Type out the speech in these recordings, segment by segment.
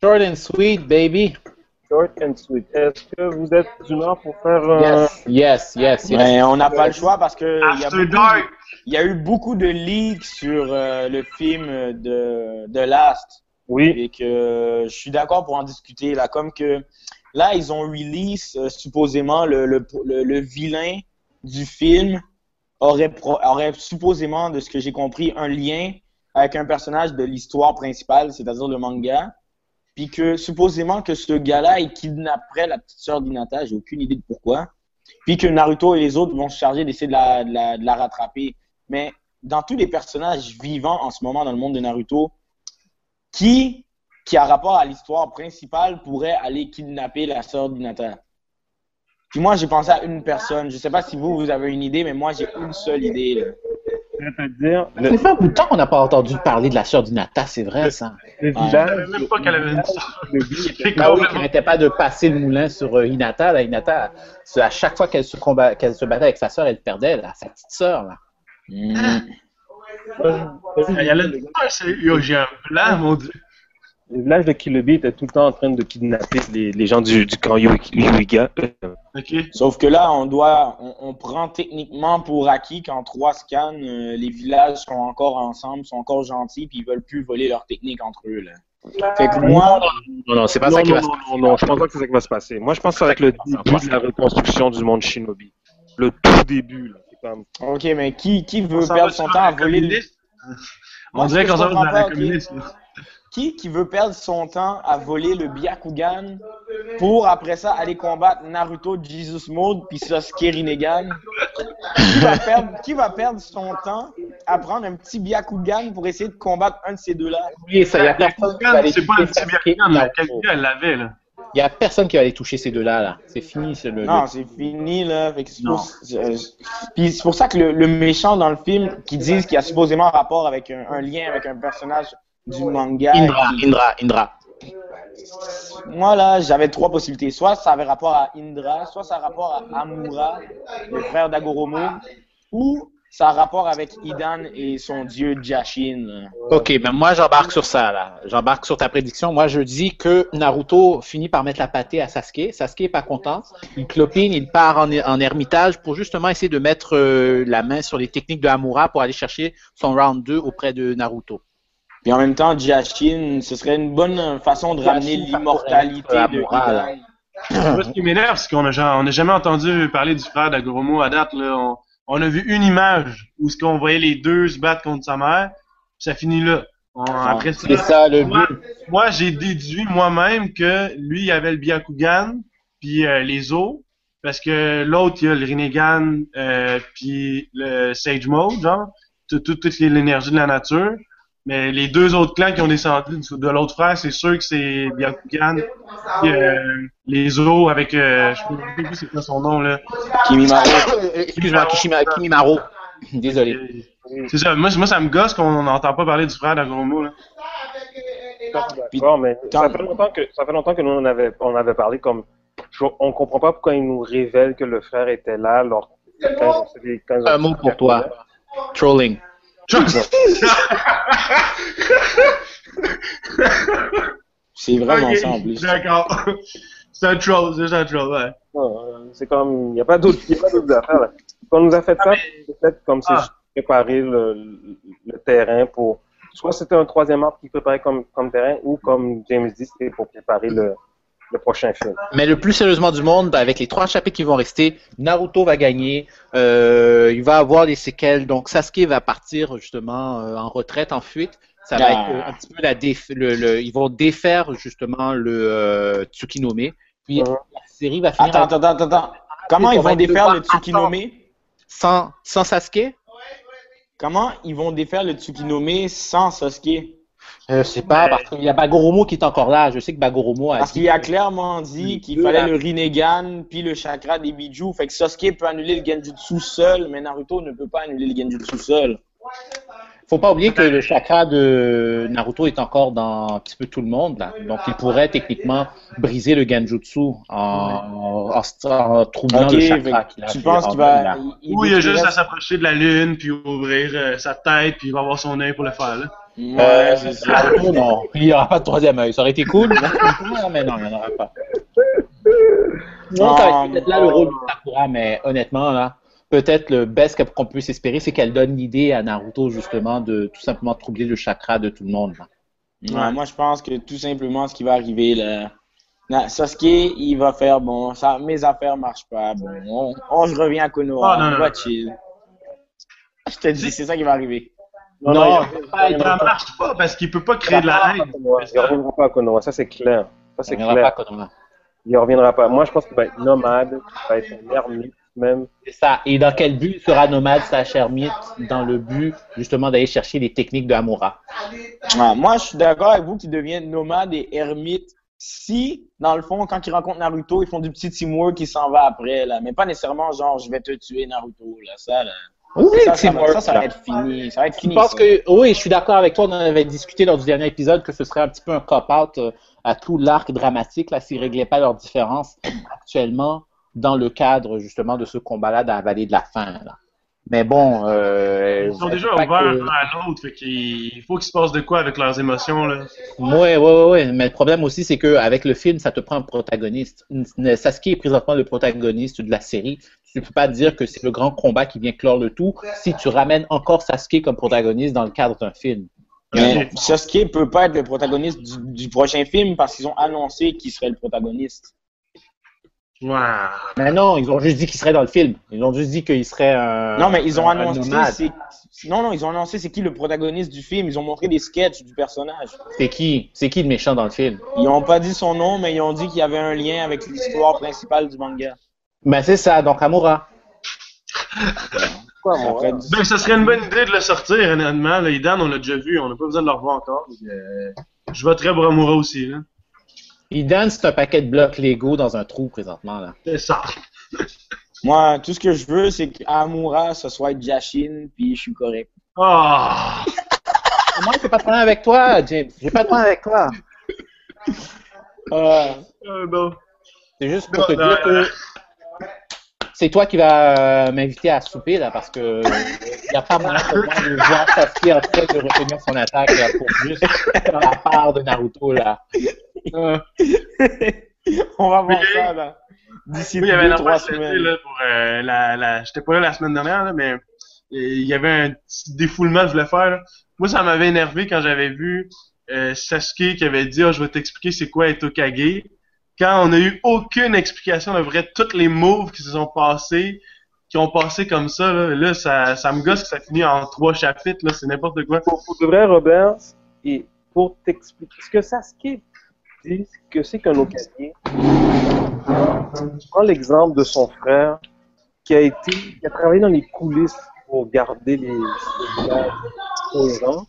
Short and sweet, baby. Short and sweet. Est-ce que vous êtes d'humeur pour faire euh, Yes, yes, yes, yes. Mais on n'a pas le choix parce que il y, a After beaucoup- Dark! il y a eu beaucoup de leaks sur euh, le film de, de Last. Oui, Et que je suis d'accord pour en discuter là. Comme que là, ils ont release euh, supposément le, le, le, le vilain du film aurait, aurait supposément, de ce que j'ai compris, un lien avec un personnage de l'histoire principale, c'est-à-dire le manga. Puis que supposément que ce gars-là, il kidnapperait la petite sœur d'Inata, j'ai aucune idée de pourquoi. Puis que Naruto et les autres vont se charger d'essayer de la, de, la, de la rattraper. Mais dans tous les personnages vivants en ce moment dans le monde de Naruto, qui, qui a rapport à l'histoire principale, pourrait aller kidnapper la sœur d'Inata? Puis moi, j'ai pensé à une personne. Je sais pas si vous, vous avez une idée, mais moi, j'ai une seule idée. Là. je vais te dire, Ça fait un bout de temps qu'on n'a pas entendu parler de la sœur d'Inata, c'est vrai ça. le Ouais. Je savais village. même pas qu'elle avait une sœur. le Ah oui, qui n'arrêtait pas de passer le moulin sur euh, Hinata. Là, Hinata, à chaque fois qu'elle se, combat, qu'elle se battait avec sa sœur, elle perdait, là, sa petite sœur. Là. Hmm. Il y a le c'est un blanc, mon dieu. Le village de Kilobi était tout le temps en train de kidnapper les, les gens du, du camp Yu- Yuiga. Euh, Ok. Sauf que là, on doit, on, on prend techniquement pour acquis qu'en trois scans, euh, les villages sont encore ensemble, sont encore gentils, puis ils veulent plus voler leur technique entre eux. Là. Fait que moi, Non, non, c'est pas non, ça qui non, va se non, passer. non, non, je pense pas que c'est ça qui va se passer. Moi, je pense que ça va être le début de la reconstruction du monde shinobi. Le tout début, là. C'est comme... ok, mais qui, qui veut perdre son temps à voler On dirait qu'on s'en va dans la communiste. Qui qui veut perdre son temps à voler le Byakugan pour après ça aller combattre Naruto Jesus Mode puis Sasuke Rinnegan? Qui va, perdre, qui va perdre son temps à prendre un petit Byakugan pour essayer de combattre un de ces deux-là? Oui, ça, il y a personne qui va aller C'est pas un toucher petit Byakugan. Quelqu'un, l'avait, là. Il y a personne qui va aller toucher ces deux-là. Là. C'est fini. C'est le, Non, le- c'est fini, là. C'est Non. pour, euh, puis c'est pour ça que le, le méchant dans le film, qui disent qu'il y a supposément rapport avec un, un lien avec un personnage du manga. Indra, qui- Indra, Indra. Moi, là, j'avais trois possibilités. Soit ça avait rapport à Indra, soit ça a rapport à Amura, le frère d'Agoromo, ou ça a rapport avec Idan et son dieu Jashin. Ok, ben moi j'embarque sur ça là. J'embarque sur ta prédiction. Moi je dis que Naruto finit par mettre la pâtée à Sasuke. Sasuke est pas content. Il clopine, il part en, en ermitage pour justement essayer de mettre euh, la main sur les techniques de Hamura pour aller chercher son round 2 auprès de Naruto. Puis en même temps, Jashin, ce serait une bonne façon de ramener l'immortalité de là. Idan. Moi, ce qui m'énerve, c'est qu'on a, ja- on a jamais entendu parler du frère d'Agoromo à date. Là. On, on a vu une image où ce qu'on voyait les deux se battre contre sa mère, puis ça finit là. On- après ça, C'est ça le moi, moi, j'ai déduit moi-même que lui, il avait le Byakugan, puis euh, les os, parce que l'autre, il y a le Rinnegan, euh, puis le Sage Mode, genre, tout- tout- toute l'énergie de la nature. Mais les deux autres clans qui ont descendu de l'autre frère, c'est sûr que c'est Byakugan, puis euh, les os avec, euh, je me rappelle plus c'est quoi son nom, là. Kimimaro. Excuse-moi, Kishima- Kimimaro. Désolé. C'est ça, moi, moi ça me gosse qu'on n'entend pas parler du frère d'Agoromo, là. D'accord, mais Quand- ça fait longtemps que ça fait longtemps que nous on avait on avait parlé comme je- on comprend pas pourquoi ils nous révèlent que le frère était là alors quand- Un mot pour toi. Trolling. C'est vraiment Ok, ça en plus. D'accord. c'est un troll, c'est un troll, ouais. C'est comme il n'y a pas d'autres il y a pas d'autres affaires. Là. Quand on nous a fait ça, c'est peut-être comme si Ah. je préparais le terrain pour soit c'était un troisième arbre qui préparait comme comme terrain ou comme James dit c'était pour préparer le le prochain film. Mais le plus sérieusement du monde, avec les trois chapitres qui vont rester, Naruto va gagner, euh, il va avoir des séquelles, donc Sasuke va partir justement euh, en retraite, en fuite. Ça va Ah. être euh, un petit peu la déf le, le- ils vont défaire justement le euh, Tsukinome. Puis la série va finir Attends, attends, attends, attends. Comment ils vont défaire le Tsukinome? sans, sans Sasuke? Comment ils vont défaire le Tsukinome sans Sasuke? Euh, sais pas, parce qu'il y a Bagoromo qui est encore là. Je sais que Bagoromo a Parce qu'il a clairement dit qu'il fallait le Rinnegan puis le chakra des Biju. Fait que Sasuke peut annuler le Genjutsu seul, mais Naruto ne peut pas annuler le Genjutsu seul. Faut pas oublier que le chakra de Naruto est encore dans un petit peu tout le monde. Là. Donc, il pourrait techniquement briser le Genjutsu en, en, en troublant le chakra. qu'il a tu penses en qu'il va. il- Ou il a juste à s'approcher de la lune, puis ouvrir euh, sa tête, puis il va avoir son œil pour le faire. Là. Ouais, c'est ça. Naruto, non. Il n'y aura pas de troisième œil. Ça aurait été cool. mais non, il n'y en aura pas. Non, ça aurait été peut-être là le rôle de Sakura, mais honnêtement, là, peut-être le best qu'on peut s'espérer, c'est qu'elle donne l'idée à Naruto, justement, de tout simplement troubler le chakra de tout le monde. là. Ouais, moi, je pense que tout simplement, ce qui va arriver, là. Sasuke, il va faire bon, ça, mes affaires marchent pas. Bon, on, on- je reviens à Konoha, Ah, non, non, on va non. chill. Je te dis, c'est ça qui va arriver. Non, Non, non, il il pas Ça marche pas parce qu'il peut pas créer de la haine. ne reviendra pas à Konoha, ça c'est clair. Ça c'est Il n'y aura clair. pas Konoha. Il ne reviendra pas. Moi je pense qu'il va être nomade, il va être un ermite même. C'est ça. Et dans quel but sera nomade slash ermite Dans le but, justement, d'aller chercher les techniques de Amura. Ouais, moi, je suis d'accord avec vous qu'ils deviennent nomades et ermites si, dans le fond, quand ils rencontrent Naruto, ils font du petit teamwork qui s'en va après, là. Mais pas nécessairement genre, je vais te tuer Naruto, là. Ça, là. Oui, Ça, ça, va, ça, ça va être fini. Ça va être Je pense que, oui, je suis d'accord avec toi. On en avait discuté lors du dernier épisode que ce serait un petit peu un cop-out euh, à tout l'arc dramatique là, s'ils ne réglaient pas leurs différences actuellement dans le cadre justement de ce combat-là dans la vallée de la fin. Là. Mais bon, euh, Ils sont je déjà ouverts que- l'un à l'autre, fait qu'il faut qu'il se passe de quoi avec leurs émotions. Là. Ouais, ouais, ouais, ouais. Mais le problème aussi, c'est qu'avec le film, ça te prend un protagoniste. Sasuke est présentement le protagoniste de la série? Tu ne peux pas dire que c'est le grand combat qui vient clore le tout si tu ramènes encore Sasuke comme protagoniste dans le cadre d'un film. Mais Sasuke peut pas être le protagoniste du, du prochain film parce qu'ils ont annoncé qu'il serait le protagoniste. Ouais. Mais non, ils ont juste dit qu'il serait dans le film. Ils ont juste dit qu'il serait un. Non, mais ils ont annoncé. Non, non, ils ont annoncé c'est qui le protagoniste du film. Ils ont montré des sketchs du personnage. C'est qui? C'est qui le méchant dans le film? Ils ont pas dit son nom, mais ils ont dit qu'il y avait un lien avec l'histoire principale du manga. Ben c'est ça, donc Amura. Quoi, Ben, ça serait une bonne idée de le sortir, honnêtement. Idan, on l'a déjà vu, on n'a pas besoin de le revoir encore. Euh, je voterais pour Amura aussi. Là. Idan, c'est un paquet de blocs Lego dans un trou présentement. là. C'est ça. Moi, tout ce que je veux, c'est qu'Amura, ce soit Jashin, puis je suis correct. Ah! Moi, j'ai pas de problème avec toi, James. J'ai pas de problème avec toi. Ah, Euh, non. C'est juste pour te Non, dire non, non. que c'est toi qui vas euh, m'inviter à souper là, parce que il n'y a pas moyen pour moi de voir Sasuke en train de retenir son attaque là, pour juste faire la part de Naruto là. Euh, On va voir ça, là. D'ici oui, il y avait deux, trois semaines. là, pour euh, la, la... J'étais pas là la semaine dernière, là, mais il y avait un petit défoulement que je voulais faire. là. Moi, ça m'avait énervé quand j'avais vu euh, Sasuke qui avait dit Ah, je vais t'expliquer c'est quoi être Okage. Quand on n'a eu aucune explication de vrai, toutes les moves qui se sont passés, qui ont passé comme ça, là, là ça, ça me gosse que ça finit en trois chapitres, là, c'est n'importe quoi. Pour, pour de vrai, Robert, et pour t'expliquer ce que Sasuke dit, que c'est qu'un Okage, je prends l'exemple de son frère qui a été, qui a travaillé dans les coulisses pour garder les, cohérents,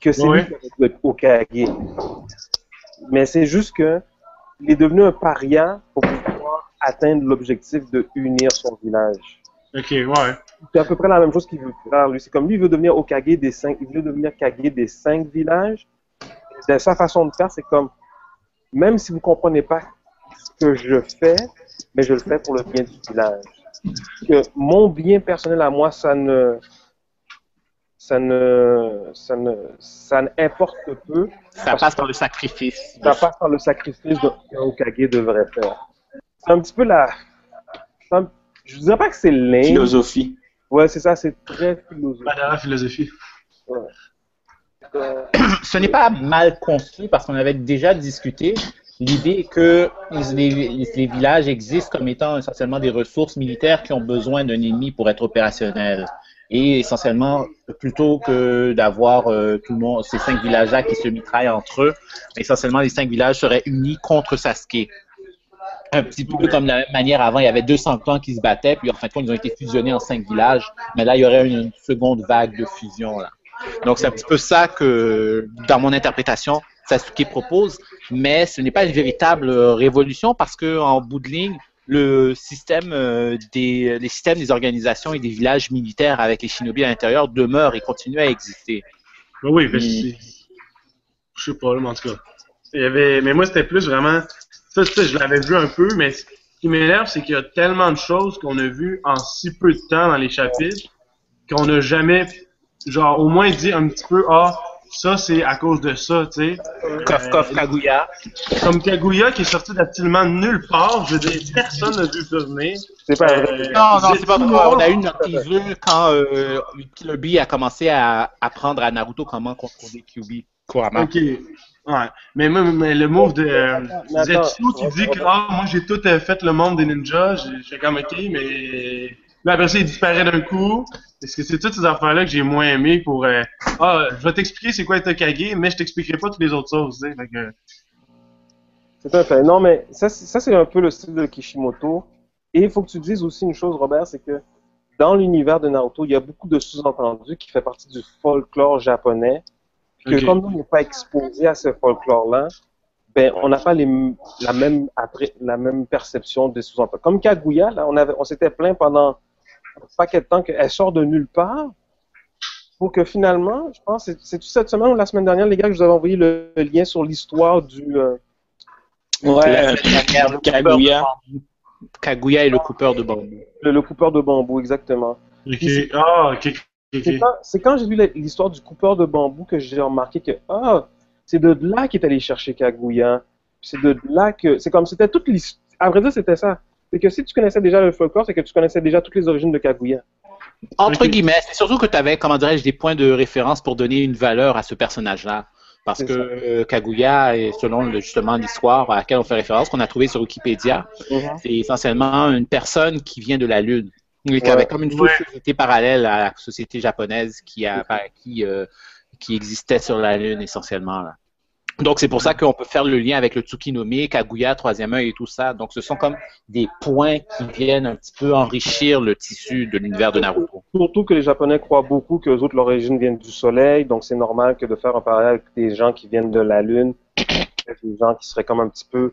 que c'est Oui. lui qui Okage. Mais c'est juste que il est devenu un paria pour pouvoir atteindre l'objectif de unir son village. Ok, ouais. C'est à peu près la même chose qu'il veut faire, lui. C'est comme lui, il veut devenir Okage des cinq, il veut devenir Kage des cinq villages. De sa façon de faire, c'est comme, même si vous comprenez pas ce que je fais, mais je le fais pour le bien du village. Que mon bien personnel à moi, ça ne, ça ne, ça ne, ça n'importe peu. Ça passe par le sacrifice. Ça passe par le sacrifice qu'un Okage devrait faire. C'est un petit peu la, un- je dirais pas que c'est lame. Philosophie. Ouais, c'est ça, c'est très philosophique. Pas de la philosophie. Euh, ce n'est pas mal conçu parce qu'on avait déjà discuté l'idée que les villages existent comme étant essentiellement des ressources militaires qui ont besoin d'un ennemi pour être opérationnels. Et essentiellement, plutôt que d'avoir euh, tout le monde, ces cinq villages-là qui se mitraillent entre eux, essentiellement les cinq villages seraient unis contre Sasuke. Un petit peu comme de la même manière avant, il y avait 200 clans qui se battaient, puis en fin de compte, ils ont été fusionnés en cinq villages. Mais là, il y aurait une, une seconde vague de fusion. Là. Donc, c'est un petit peu ça que, dans mon interprétation, Sasuke propose, mais ce n'est pas une véritable euh, révolution parce que en bout de ligne, le système euh, des les systèmes des organisations et des villages militaires avec les shinobi à l'intérieur demeurent et continuent à exister. Ben oui, ben c'est- je sais pas, mais en tout cas. Il y avait, mais moi, c'était plus vraiment, ça, ça, je l'avais vu un peu, mais ce qui m'énerve, c'est qu'il y a tellement de choses qu'on a vues en si peu de temps dans les chapitres, qu'on n'a jamais, genre, au moins dit un petit peu, ah, ça, c'est à cause de ça, tu sais. Kof Kof Kaguya. Comme Kaguya qui est sorti d'absolument nulle part, je veux dire, personne n'a vu ça venir. C'est pas vrai. Euh, Non, non, c'est pas vrai. On a eu notre teaser quand euh, Killer Bee a commencé à apprendre à Naruto comment contrôler Kyuubi couramment. Ok. Ouais. Mais, mais le move de euh. Zetsu qui dit que ah, moi j'ai tout euh, fait le monde des ninjas, j'ai- je fais comme ok, mais là après ça il disparaît d'un coup. Est-ce que c'est toutes ces affaires-là que j'ai moins aimé pour euh, Ah, je vais t'expliquer c'est quoi être Kage, mais je t'expliquerai pas toutes les autres choses, tu sais. Fait que, C'est un fait. Non, mais ça, c'est- un peu le style de Kishimoto. Et il faut que tu dises aussi une chose, Robert, c'est que dans l'univers de Naruto, il y a beaucoup de sous-entendus qui fait partie du folklore japonais. Que Ok. comme nous, on n'est pas exposé à ce folklore-là, ben, on n'a pas les, la, même, après, la même perception des sous-entendus. Comme Kaguya, là, on, avait, on s'était plaint pendant paquet de temps qu'elle sort de nulle part. Pour que finalement, je pense, c'est- c'est cette semaine ou la semaine dernière, les gars, que je vous avais envoyé le, le lien sur l'histoire du, euh, Ouais, dernière, le coupeur de Kaguya. bambou. Kaguya et le coupeur de bambou. le, le coupeur de bambou, exactement. Ah, ok, C'est quand, j'ai lu l'histoire du coupeur de bambou que j'ai remarqué que ah, c'est de là qu'il est allé chercher Kaguya. C'est de là que c'est comme c'était toute l'histoire. À vrai dire, c'était ça. C'est que si tu connaissais déjà le folklore, c'est que tu connaissais déjà toutes les origines de Kaguya. Entre guillemets, c'est surtout que tu avais, comment dirais-je, des points de référence pour donner une valeur à ce personnage-là. Parce que euh, Kaguya, est, selon le- justement l'histoire à laquelle on fait référence, qu'on a trouvé sur Wikipédia, c'est essentiellement une personne qui vient de la Lune. Qui Ouais. avait comme une Ouais. société parallèle à la société japonaise qui, a, qui, euh, qui existait sur la Lune essentiellement. Là. Donc c'est pour ça qu'on peut faire le lien avec le Tsukinome, Kaguya, Troisième œil et tout ça. Donc ce sont comme des points qui viennent un petit peu enrichir le tissu de l'univers de Naruto. Surtout que les Japonais croient beaucoup que les autres l'origine viennent du Soleil, donc c'est normal que de faire un parallèle avec des gens qui viennent de la Lune, des gens qui seraient comme un petit peu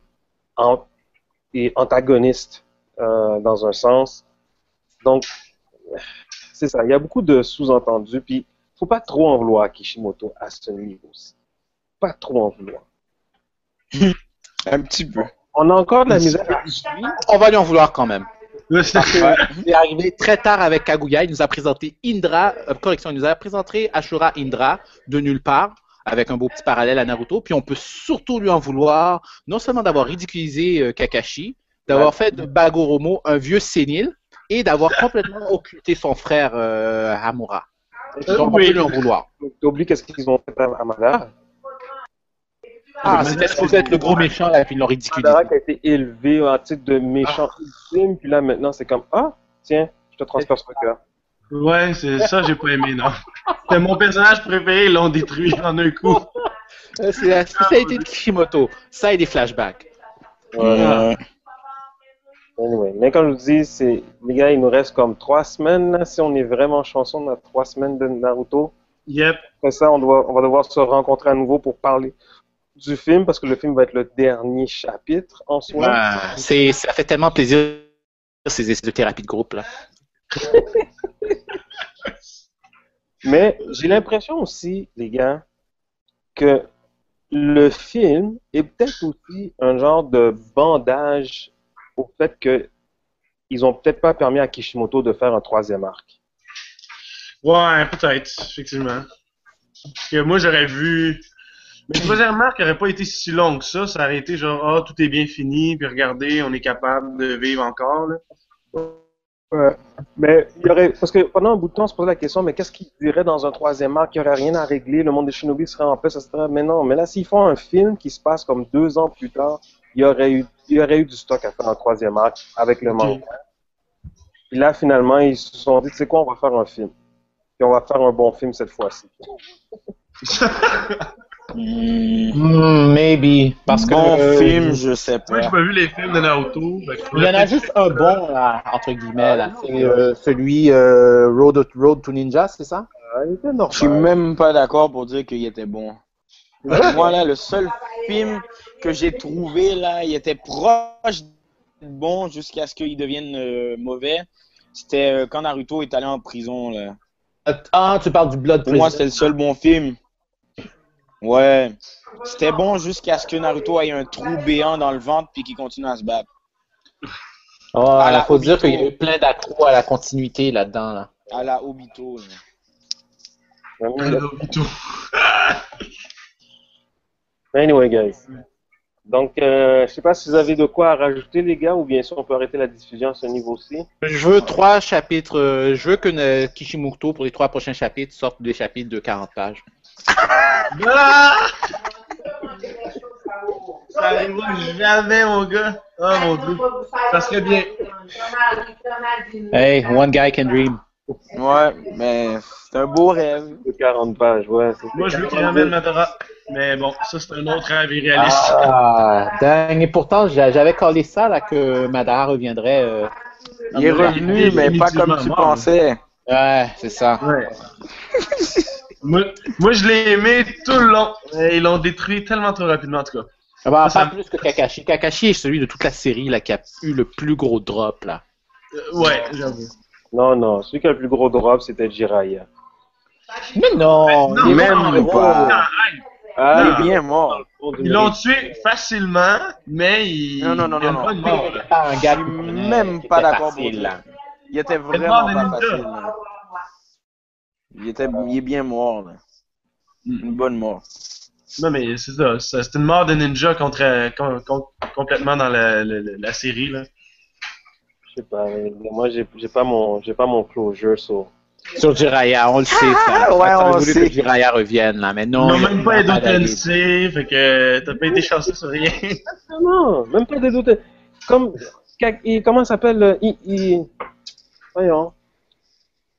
antagonistes euh, dans un sens. Donc c'est ça. Il y a beaucoup de sous-entendus, puis faut pas trop en vouloir à Kishimoto à ce niveau-ci. Pas trop en vouloir. Un petit peu. On a encore de la misère. On va lui en vouloir quand même. Il est arrivé très tard avec Kaguya. Il nous a présenté Indra, euh, correction, il nous a présenté Ashura Indra de nulle part, avec un beau petit parallèle à Naruto. Puis on peut surtout lui en vouloir, non seulement d'avoir ridiculisé euh, Kakashi, d'avoir fait de Bagoromo un vieux sénile, et d'avoir complètement occulté son frère euh, Hamura. Donc on peut lui en vouloir. T'oublies qu'est-ce qu'ils ont fait à Madara? Ah, c'était supposé être le gros méchant, là, puis ils l'ont ridiculisé. Madara qui a été élevé en titre de méchant ultime, puis là maintenant c'est comme ah tiens, je te transfère ce cœur. Ouais, c'est ça, j'ai pas aimé, non. C'était mon personnage préféré, ils l'ont détruit en un coup. Euh, C'est la spécialité de Kishimoto. Ça et des flashbacks. Euh, Anyway, mais comme je vous dis, c'est les gars, il nous reste comme trois semaines là, si on est vraiment chanceux, on a trois semaines de Naruto. Yep. Après ça, on doit, on va devoir se rencontrer à nouveau pour parler du film parce que le film va être le dernier chapitre en soi. Ah, c'est, ça fait tellement plaisir ces essais de thérapie de groupe là. Mais j'ai l'impression aussi, les gars, que le film est peut-être aussi un genre de bandage au fait que ils ont peut-être pas permis à Kishimoto de faire un troisième arc. Ouais, peut-être, effectivement. Parce que moi, j'aurais vu. Mais le troisième arc n'aurait pas été si long que ça. Ça aurait été genre, ah, tout est bien fini, puis regardez, on est capable de vivre encore, là. Ouais. Mais il y aurait, parce que pendant un bout de temps, on se posait la question, mais qu'est-ce qu'il dirait dans un troisième arc? Il n'y aurait rien à régler, le monde des shinobi serait en paix, ça serait, mais non, mais là, s'ils font un film qui se passe comme deux ans plus tard, il y aurait eu, il y aurait eu du stock à faire un troisième arc avec le manga. Puis là, finalement, ils se sont dit, tu sais quoi, on va faire un film. Puis on va faire un bon film cette fois-ci. hmm, maybe. Parce que bon euh, film, je sais Moi, j'ai pas. pas vu les films de Naruto. Il y en a juste un bon là, entre guillemets là. C'est euh, celui euh, Road, Road to Ninja, c'est ça? Ah, il était Je suis même pas d'accord pour dire qu'il était bon. Moi, là, le seul film que j'ai trouvé, là, il était proche bon jusqu'à ce qu'il devienne euh, mauvais, c'était euh, quand Naruto est allé en prison. Là. Ah, tu parles du Blood Pour moi, c'était le seul bon film. Ouais. C'était bon jusqu'à ce que Naruto ait un trou béant dans le ventre puis qu'il continue à se battre. Oh, À la faut dire qu'il y a eu plein d'accros à la continuité là-dedans. Là. À la Obito. là. Obito. Anyway, guys. Donc, euh, je sais pas si vous avez de quoi à rajouter, les gars, ou bien si on peut arrêter la diffusion à ce niveau-ci. Je veux trois chapitres. euh, je veux que Kishimoto, pour les trois prochains chapitres, sorte des chapitres de 40 pages. Ah! Ça arrivera jamais, mon gars. Oh mon dieu. Ça serait bien. Hey, one guy can dream. Ouais, mais c'est un beau rêve. De 40 pages, ouais. Moi, je veux qu'il ramène Madara. Mais bon, ça, c'est un autre rêve irréaliste. Ah, dingue. Et pourtant, j'a- j'avais collé ça, là, que Madara reviendrait. euh, Il est revenu, mais pas comme tu mort, pensais. Ouais, c'est ça. Ouais. moi, moi, je l'ai aimé tout le long. Et ils l'ont détruit tellement trop rapidement, en tout cas. Ah bah, Ça, pas ça- plus que Kakashi. Kakashi est celui de toute la série là, qui a eu le plus gros drop. là. Euh, ouais, j'avoue. Non, non, celui qui a le plus gros drop, c'était Jiraiya. Mais non, Non, il est même pas. gros. Ah, Il est bien mort. Ils l'ont tué facilement, mais ils. Non, non, non, il non, bonne Mais mort, il pas un gars même pas d'accord. Il était vraiment pas facile. Il, était, il est bien mort. Là. Une bonne mort. Non, mais c'est ça. C'est une mort de ninja contre, euh, complètement dans la, la, la- la série, là. Je sais pas, mais moi, j'ai pas mon, j'ai pas mon closure sur. Sur Jiraiya, on le sait. Ça. Ah, ouais, on voulu sait. que Jiraiya revienne là, mais non. Même pas vraiment d'aller. Edo-Tensei, fait que t'as pas été chanceux sur rien. Non, même pas des doutes. Comme, comment ça s'appelle il, il- Voyons.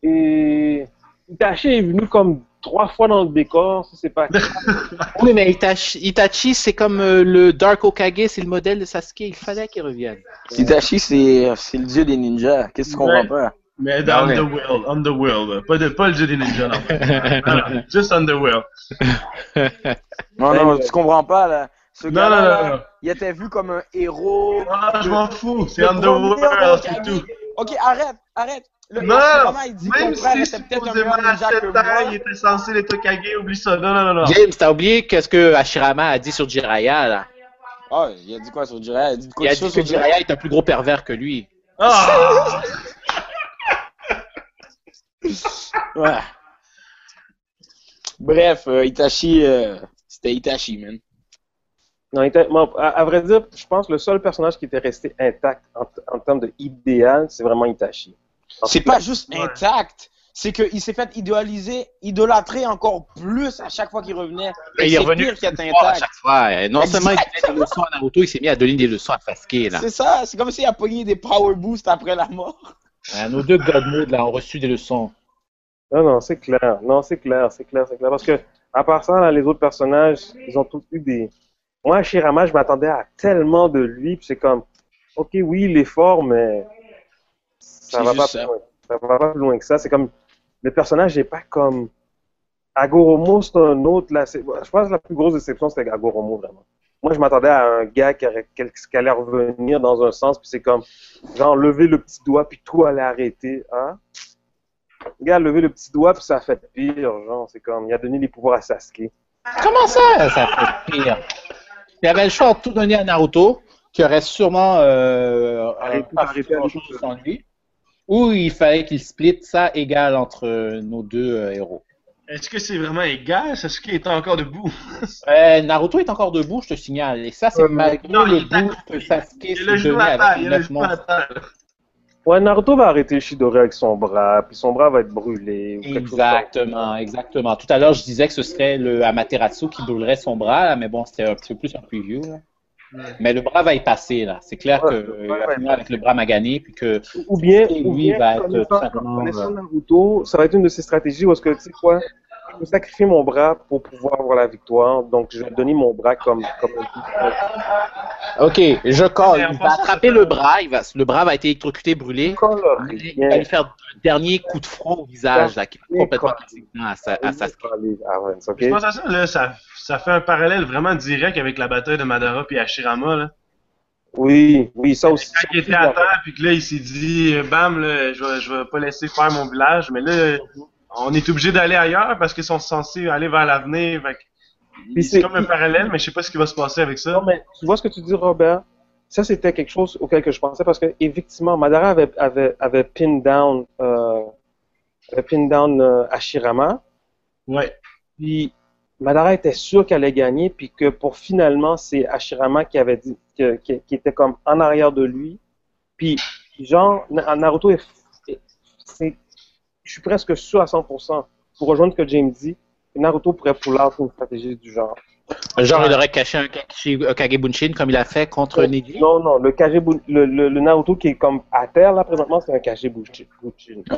Et Itachi est venu comme trois fois dans le décor, ça, c'est pas. Oui, mais Itachi, Itachi c'est comme euh, le Dark Okage, c'est le modèle de Sasuke. Il fallait qu'il revienne. Itachi, c'est c'est le dieu des ninjas. Qu'est-ce que tu comprends Ouais. pas? Mais dans ouais. Underworld, Underworld. Pas, de, pas le jeu des ninjas, non. Non, non, Juste Underworld. Non, non, tu comprends pas, là. Ce Non, non, non, non. il était vu comme un héros. Ah, je m'en fous, c'est Underworld, c'est tout. Ok, arrête, arrête. Que même si était peut-être un supposément à ninja 7 que ans, il était censé les Tokage, oublie ça. Non, non, non, non. James, t'as oublié qu'est-ce que Hashirama a dit sur Jiraiya là? Ah, il a dit quoi sur Jiraiya? Il a dit quoi Il a de dit chose que? Jiraiya? Est un plus gros pervers que lui. Ah! Ouais. Bref, euh, Itachi, euh, c'était Itachi, man. Non, il était- bon, à, à vrai dire, je pense que le seul personnage qui était resté intact en, en termes de idéal, c'est vraiment Itachi. C'est pas juste Ouais. intact, c'est qu'il s'est fait idéaliser, idolâtrer encore plus à chaque fois qu'il revenait. Et il est c'est revenu pire qu'il à intact. chaque fois. Et Non seulement il donnait des leçons à Naruto, il s'est mis à donner des leçons à Sasuke là. C'est ça, c'est comme s'il a pogné des power boosts après la mort. Nos deux God Mode là ont reçu des leçons. Non, non, c'est clair. Non, c'est clair, c'est clair, c'est clair. Parce que, à part ça, là, les autres personnages, ils ont tous eu des. Moi, Shirama, je m'attendais à tellement de lui, puis c'est comme, ok, oui, il est fort, mais ça va pas ça. plus loin. Ça va pas plus loin que ça. C'est comme, le personnage n'est pas comme. Agoromo, c'est un autre, là. c'est- Je pense que la plus grosse déception, c'était Agoromo, vraiment. Moi, je m'attendais à un gars qui, allait revenir dans un sens, puis c'est comme, genre, lever le petit doigt, puis tout allait arrêter. Hein? Le gars a levé le petit doigt, puis ça a fait pire, genre, c'est comme, il a donné les pouvoirs à Sasuke. Comment ça, ça fait pire Il avait le choix de tout donner à Naruto, qui aurait sûrement euh, Arrêté- arrêté grand-chose tout. sans lui, ou il fallait qu'il split ça égal entre euh, nos deux euh, héros. Est-ce que c'est vraiment égal? Sasuke est encore debout? Euh, Naruto est encore debout, je te signale. Et ça, c'est Ouais, malgré non, le boost que Sasuke à terre, avec il les a le neuf genou à monstres. terre. Ouais, Naruto va arrêter Shidori avec son bras, puis son bras va être brûlé. Ou quelque chose Exactement, exactement. Tout à l'heure, je disais que ce serait le Amaterasu qui brûlerait son bras, là, mais bon, c'était un petit peu plus un preview. là. Mais le bras va y passer, là. C'est clair Ouais, qu'il le va finir avec le bras magané, puis que. Ou bien, ou lui bien, va être tout simplement, connaissant euh, Naruto, ça va être une de ses stratégies où est-ce que, tu sais quoi, je vais sacrifier mon bras pour pouvoir avoir la victoire, donc je vais donner mon bras comme, comme Ok, je colle. Il va attraper le bras, il va, le bras va être électrocuté, brûlé. Il va lui faire un dernier coup de front au visage, là, qui Bien complètement à, sa, à Sasuke. Ah ouais. Je pense à ça, là, ça, ça fait un parallèle vraiment direct avec la bataille de Madara et Hashirama, là. Oui, oui, ça aussi. Quand il était à terre, puis que là, il s'est dit, euh, bam, là, je vais, je vais pas laisser faire mon village, mais là, on est obligé d'aller ailleurs parce qu'ils sont censés aller vers l'avenir. C'est c'est- comme un parallèle, mais je sais pas ce qui va se passer avec ça. Non, mais tu vois ce que tu dis, Robert? Ça, c'était quelque chose auquel que je pensais parce que, effectivement, Madara avait, avait, avait pin down, euh, avait pin down euh, Hashirama. Ouais. Puis Madara était sûr qu'elle allait gagner, puis que pour finalement, c'est Hashirama qui avait dit, que- qui, qui était comme en arrière de lui. Puis, genre, Na- Naruto est, je suis presque sûr à 100%, pour rejoindre ce que James dit, que Naruto pourrait pull out une stratégie du genre. Genre, il aurait caché un, un Kagebunshin comme il a fait contre Neji? Non, non, le, le, le, le Naruto qui est comme à terre, là, présentement, c'est un Kagebunshin.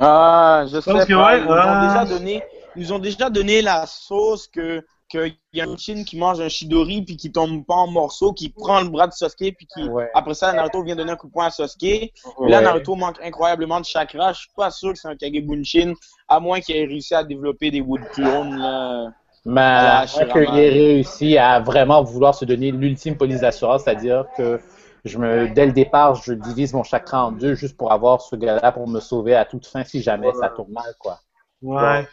Ah, je sais pas. ils, nous ah. ont déjà donné, ils nous ont déjà donné la sauce que qu'il y a un Shin qui mange un Shidori puis qui tombe pas en morceaux, qui prend le bras de Sasuke puis qui Ouais. après ça Naruto vient donner un coup de poing à Sasuke. Là Naruto manque incroyablement de chakra. Je suis pas sûr que c'est un Kagebunshin à moins qu'il ait réussi à développer des wood clones là. Mais Shirama. qu'il ait réussi à vraiment vouloir se donner l'ultime police d'assurance, c'est-à-dire que je me, dès le départ, je divise mon chakra en deux juste pour avoir ce gars-là pour me sauver à toute fin si jamais ça tourne mal, quoi. Ouais.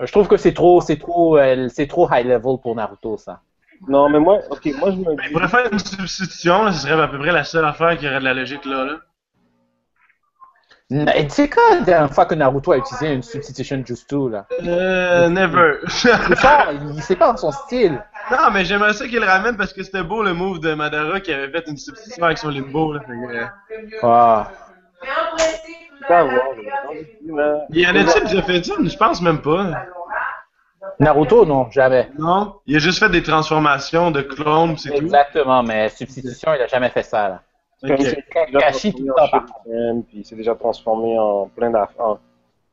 Je trouve que c'est trop, c'est trop, euh, c'est trop high level pour Naruto, ça. Non, mais moi, ok, moi, je me Il dis, pourrait faire une substitution, là, ce serait à peu près la seule affaire qui aurait de la logique là. là. Et tu sais quand la dernière fois que Naruto a utilisé une substitution Jutsu, là? Euh, never. Il sait pas dans son style. non, mais j'aimerais ça qu'il le ramène parce que c'était beau le move de Madara qui avait fait une substitution avec son limbo. Là. Fait que, euh, Ah. Pas avoir, là. Il y en a-t-il qui a fait ça? Je pense même pas. Naruto, non, jamais. Non? Il a juste fait des transformations de clones, c'est tout. Exactement, mais substitution, il a jamais fait ça, là. Déjà Kakashi tout le temps, puis il s'est déjà transformé en plein d'affaires.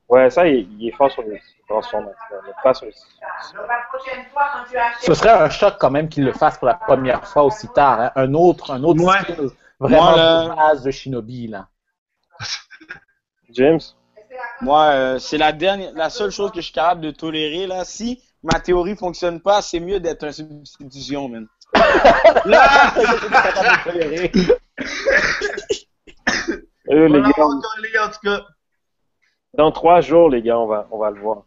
Ouais, ça, il, il est fort sur les transformations, mais pas sur les Ce serait un choc quand même qu'il le fasse pour la première fois aussi tard. hein. Un autre, un autre Ouais. vraiment Moi, là- de base de Shinobi, là. James? Moi, euh, c'est la dernière, la seule chose que je suis capable de tolérer là. Si ma théorie fonctionne pas, c'est mieux d'être un substitution, man. Euh, les Voilà, gars, encore les gars, en tout cas. dans trois jours, les gars, on va, on va le voir.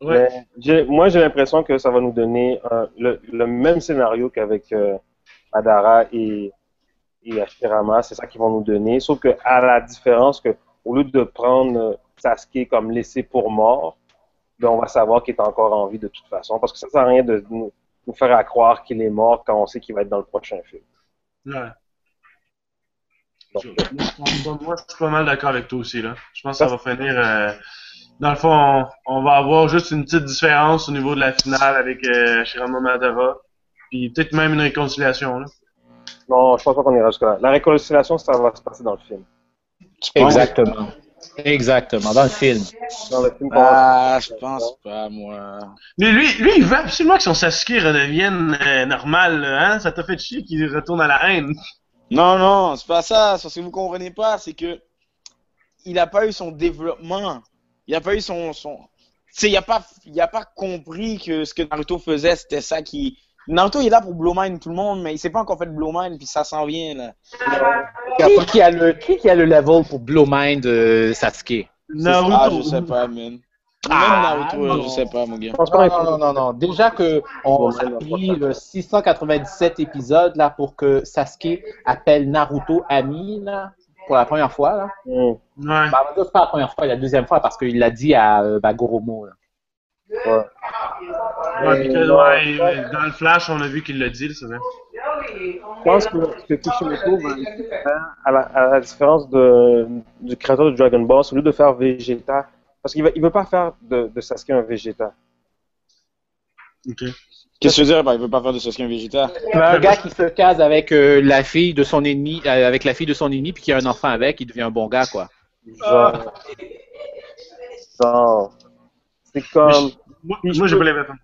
Ouais. Mais j'ai- moi, j'ai l'impression que ça va nous donner euh, le, le même scénario qu'avec euh, Madara et, et Hashirama. C'est ça qu'ils vont nous donner. Sauf que, à la différence que, au lieu de prendre Sasuke comme laissé pour mort, ben, on va savoir qu'il est encore en vie de toute façon. Parce que ça sert à rien de nous, nous faire à croire qu'il est mort quand on sait qu'il va être dans le prochain film. Ouais. Donc, Moi, moi, je suis pas mal d'accord avec toi aussi, là. Je pense que ça va finir. euh, Dans le fond, on, on va avoir juste une petite différence au niveau de la finale avec euh, Shirama Madara. Puis peut-être même une réconciliation, là. non, je pense pas qu'on ira jusque-là. La réconciliation, ça va se passer dans le film. Exactement. Exactement, dans le film. Dans le film, Ah, je pense pas, moi. Mais lui, lui, il veut absolument que son Sasuke redevienne euh, normal, là, hein? Ça t'a fait chier qu'il retourne à la haine. Non, non, c'est pas ça. Ce que vous comprenez pas, c'est que il a pas eu son développement. Il a pas eu son, son... Tu sais, il a pas, il a pas compris que ce que Naruto faisait, c'était ça qui. Naruto, il est là pour blow mind tout le monde, mais il s'est pas encore fait de blow mind, puis ça s'en vient, là. Qui, qui a le, qui, qui a le level pour blow mind euh, Sasuke? Naruto. Ah, je sais pas, man. Ah, Même Naruto, non. je sais pas, mon gars. Non, non, non, non, non. Déjà que on a pris le 697 épisode là pour que Sasuke appelle Naruto ami là pour la première fois là. Ouais. Bah, c'est pas la première fois, la deuxième fois parce qu'il l'a dit à euh, bah, Goromo. Là. ouais. Ouais, puis que, ouais, dans le flash, on a vu qu'il l'a dit, c'est vrai. Je pense que, que Kishimoto va à la, à la différence de, du créateur de Dragon Ball, au lieu de faire Vegeta, parce qu'il ne veut pas faire de, de Sasuke un Vegeta. Ok. Qu'est-ce que tu veux dire? Ben, il veut pas faire de Sasuke un Vegeta? Un gars qui se case avec euh, la fille de son ennemi, euh, avec la fille de son ennemi puis qui a un enfant avec, il devient un bon gars quoi. Genre, genre, c'est comme, Moi, je moi peux- pas l'impression.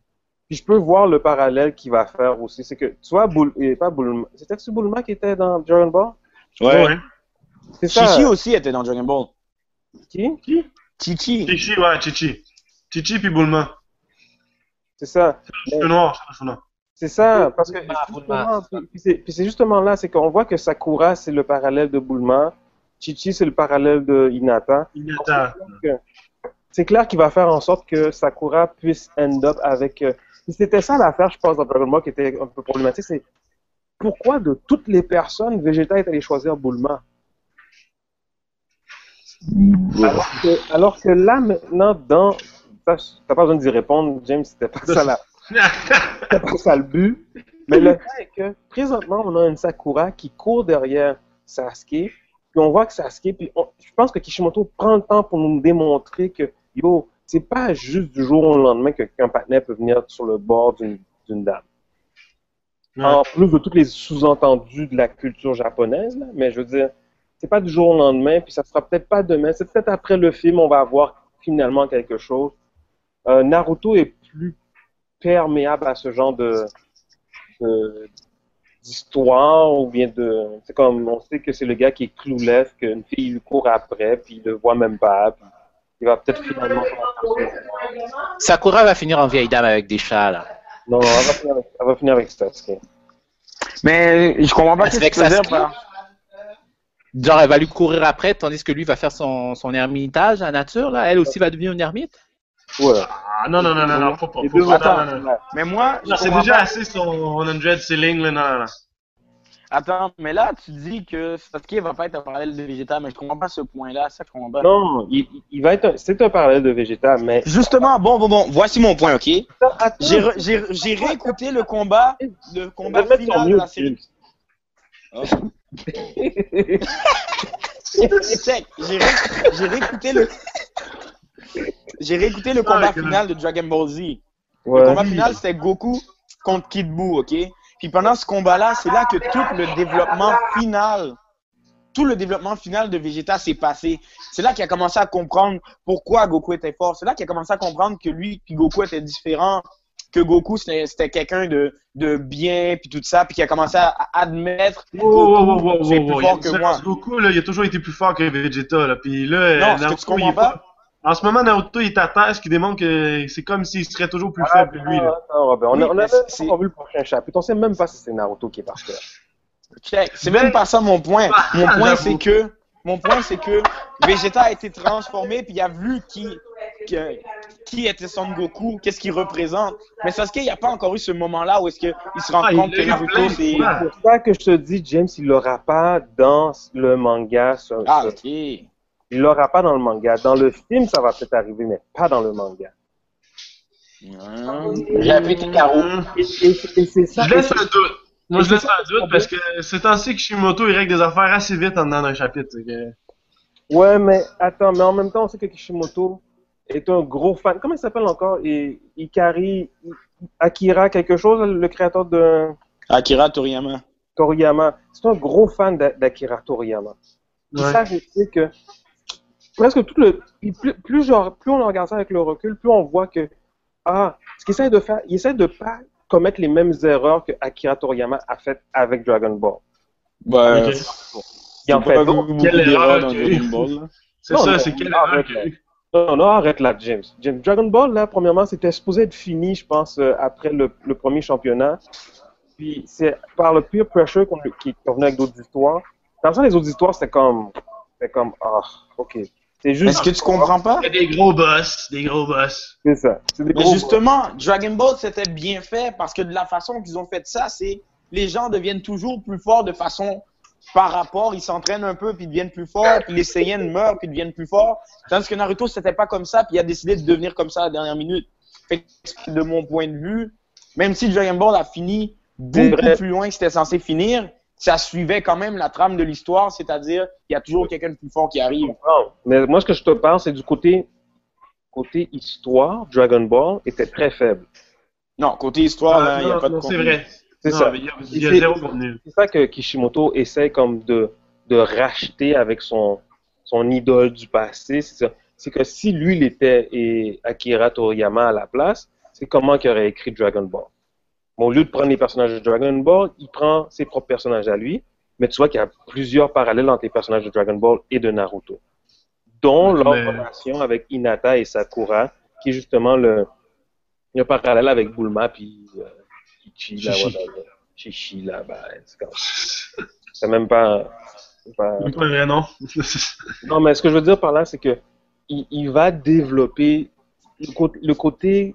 Puis je peux voir le parallèle qu'il va faire aussi, c'est que, tu vois, Boul, et pas Bulma, c'était-tu Bulma qui était dans Dragon Ball? Ouais. C'est ça. Chichi aussi était dans Dragon Ball. Qui? Chichi. Chichi, ouais, Chichi. Chichi puis Bulma. C'est ça. Cheveux noirs, cheveux noirs. C'est ça, parce que Bulma, puis- c'est- c'est justement là, c'est qu'on voit que Sakura, c'est le parallèle de Bulma, Chichi, c'est le parallèle de Hinata. Hinata. C'est clair qu'il va faire en sorte que Sakura puisse end up avec... C'était ça l'affaire, je pense, Dragon Ball qui était un peu problématique, c'est pourquoi de toutes les personnes, Vegeta est allé choisir Bulma? Alors que, alors que là, maintenant, dans... T'as pas besoin d'y répondre, James, c'était pas ça c'était pas ça le but. Mais le fait est que, présentement, on a une Sakura qui court derrière Sasuke, puis on voit que Sasuke, puis on- je pense que Kishimoto prend le temps pour nous démontrer que, yo, c'est pas juste du jour au lendemain que- qu'un partenaire peut venir sur le bord d'une dame. Ouais. En plus de tous les sous-entendus de la culture japonaise, là, mais je veux dire, c'est pas du jour au lendemain, puis ça sera peut-être pas demain, c'est peut-être après le film, on va avoir finalement quelque chose. Euh, Naruto est plus perméable à ce genre de d'histoire ou bien de c'est comme on sait que c'est le gars qui est cloulef qu'une fille lui court après puis il le voit même pas puis il va peut-être finalement Sakura va finir en vieille dame avec des chats, là. non elle va finir avec, elle va finir avec Sasuke Mais je comprends pas ce que Sasuke. Genre, elle va lui courir après, tandis que lui va faire son, son ermitage à nature, là. Elle aussi va devenir une ermite. ouais Ah, non, non, non, non, non, faut pas. Faut Non, non, non. Mais moi, Non, c'est déjà pas- assez son 100 ceiling, là. Non, non, non. Attends, mais là, tu dis que Sasuke va pas être un parallèle de Vegeta, mais je comprends pas ce point-là, ça je comprends pas. non il, il va être c'est un parallèle de Vegeta mais Justement, bon, bon, bon, voici mon point, ok? J'ai réécouté le combat, le combat final de la série. Check, j'ai ré- j'ai réécouté le. J'ai réécouté le combat que- final de Dragon Ball Z. Le combat final, c'était Goku contre Kid Buu, ok? Puis pendant ce combat-là, c'est là que tout le développement final, tout le développement final de Vegeta s'est passé. C'est là qu'il a commencé à comprendre pourquoi Goku était fort. C'est là qu'il a commencé à comprendre que lui Goku étaient différents, que Goku c'était quelqu'un de, de bien puis tout ça, puis qu'il a commencé à, à admettre wow, wow, c'est wow, plus fort que moi. Goku, là, il a toujours été plus fort que Vegeta, là. Puis là, Non, ce que tu comprends pas, En ce moment, Naruto, il est à terre, ce qui démontre que c'est comme s'il serait toujours plus faible que lui, là. Attends, Robert, on a, Oui, on a mais même vu le prochain chapitre on sait même pas si c'est Naruto qui est par terre Check. C'est même pas ça mon point. Mon point, c'est que, mon point, c'est que Vegeta a été transformé, puis il a vu qui, qui était Son Goku, qu'est-ce qu'il représente. Mais Sasuke, il n'y a pas encore eu ce moment-là où est-ce qu'il se rend Ah, compte que Naruto, c'est... C'est pour ça que je te dis, James, il l'aura pas dans le manga. ce- Ah, ok. Il l'aura pas dans le manga. Dans le film, ça va peut-être arriver, mais pas dans le manga. J'avais Kikaru. Et, et- et c'est ça. Je laisse et un doute. Moi, et je laisse un le doute parce que c'est temps-ci que Kishimoto, il règle des affaires assez vite en dedans d'un chapitre. que- Ouais, mais attends, mais en même temps, on sait que Kishimoto est un gros fan. Comment il s'appelle encore? I- Ikari Akira quelque chose, le créateur de Akira Toriyama. Toriyama. C'est un gros fan d'A- d'Akira Toriyama. Ouais. ça, je sais que presque tout le. Plus, plus, genre, plus on regarde ça avec le recul, plus on voit que. Ah, ce qu'il essaie de faire, il essaie de pas commettre les mêmes erreurs que Akira Toriyama a fait avec Dragon Ball. Ouais. Ok. Il en C'est fait Quelle erreur dans. Dragon Ball, là. C'est Non, ça, non, c'est quelle erreur. Non, non, arrête là, James. James. Dragon Ball, là, premièrement, c'était supposé être fini, je pense, euh, après le, le premier championnat. Puis c'est par le peer pressure qu'on qui est revenu avec d'autres histoires. Dans le sens, les autres histoires, c'était comme. C'était comme. Ah, ok. C'est juste. Est-ce que tu comprends pas? Il y a des gros boss, des gros boss. C'est ça. C'est Mais justement, Dragon Ball, c'était bien fait parce que de la façon qu'ils ont fait ça, c'est les gens deviennent toujours plus forts de façon par rapport, ils s'entraînent un peu puis ils deviennent plus forts, puis les Saiyans meurent puis ils deviennent plus forts. Tandis que Naruto, c'était pas comme ça, puis il a décidé de devenir comme ça à la dernière minute. Fait que de mon point de vue, même si Dragon Ball a fini C'est beaucoup plus loin que c'était censé finir, ça suivait quand même la trame de l'histoire, c'est-à-dire il y a toujours quelqu'un de plus fort qui arrive. Non, Mais moi, ce que je te parle, c'est du côté. Côté histoire, Dragon Ball était très faible. Non, côté histoire, Ah, là, il n'y a non, pas de non, C'est contenu. vrai. C'est ça. C'est- ça que Kishimoto essaie comme de, de racheter avec son, son idole du passé. C'est que si lui, il était et Akira Toriyama à la place, c'est comment qu'il aurait écrit Dragon Ball. Bon, au lieu de prendre les personnages de Dragon Ball, il prend ses propres personnages à lui, mais tu vois qu'il y a plusieurs parallèles entre les personnages de Dragon Ball et de Naruto, dont Ouais, leur mais- relation avec Hinata et Sakura, qui est justement le, le parallèle avec Bulma puis euh, Chichi, là, Chichi. whatever. Chichi, là, ben, c'est comme- c'est même pas. pas- Même pas vrai nom. Non, mais ce que je veux dire par là, c'est que il, il va développer le côté, le côté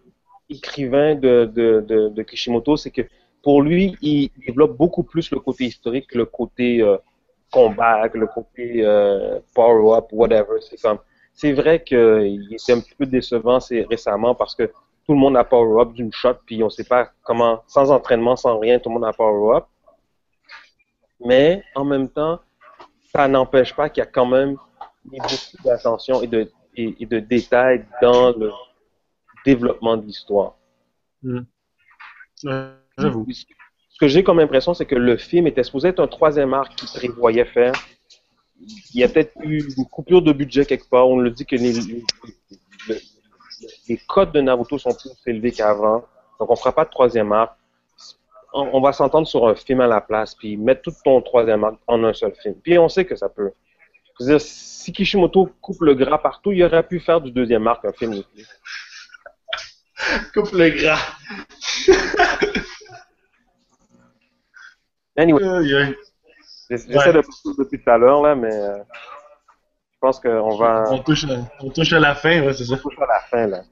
écrivain de, de, de, Kishimoto, c'est que pour lui, il développe beaucoup plus le côté historique que le côté euh, combat, le côté euh, power-up, whatever. C'est vrai qu'il était un petit peu décevant récemment parce que tout le monde a power-up d'une shot, puis on sait pas comment, sans entraînement, sans rien, tout le monde a power-up. Mais en même temps, ça n'empêche pas qu'il y a quand même beaucoup d'attention et de, et de détails dans le développement de l'histoire. Ouais, J'avoue. Ce que j'ai comme impression, c'est que le film était supposé être un troisième arc qu'il prévoyait faire. Il y a peut-être eu une coupure de budget quelque part. On le dit que les, les, codes de Naruto sont plus élevés qu'avant. Donc, on fera pas de troisième arc. On, on va s'entendre sur un film à la place, puis mettre tout ton troisième arc en un seul film. Puis on sait que ça peut. Je veux dire, si Kishimoto coupe le gras partout, il aurait pu faire du deuxième arc un film. Coupe le gras. Anyway, Aïe, aïe. j'essaie Ouais. de pousser depuis tout à l'heure, là, mais euh, je pense qu'on va On touche, à, on touche à la fin, ouais, c'est ça. toucher à la fin, là.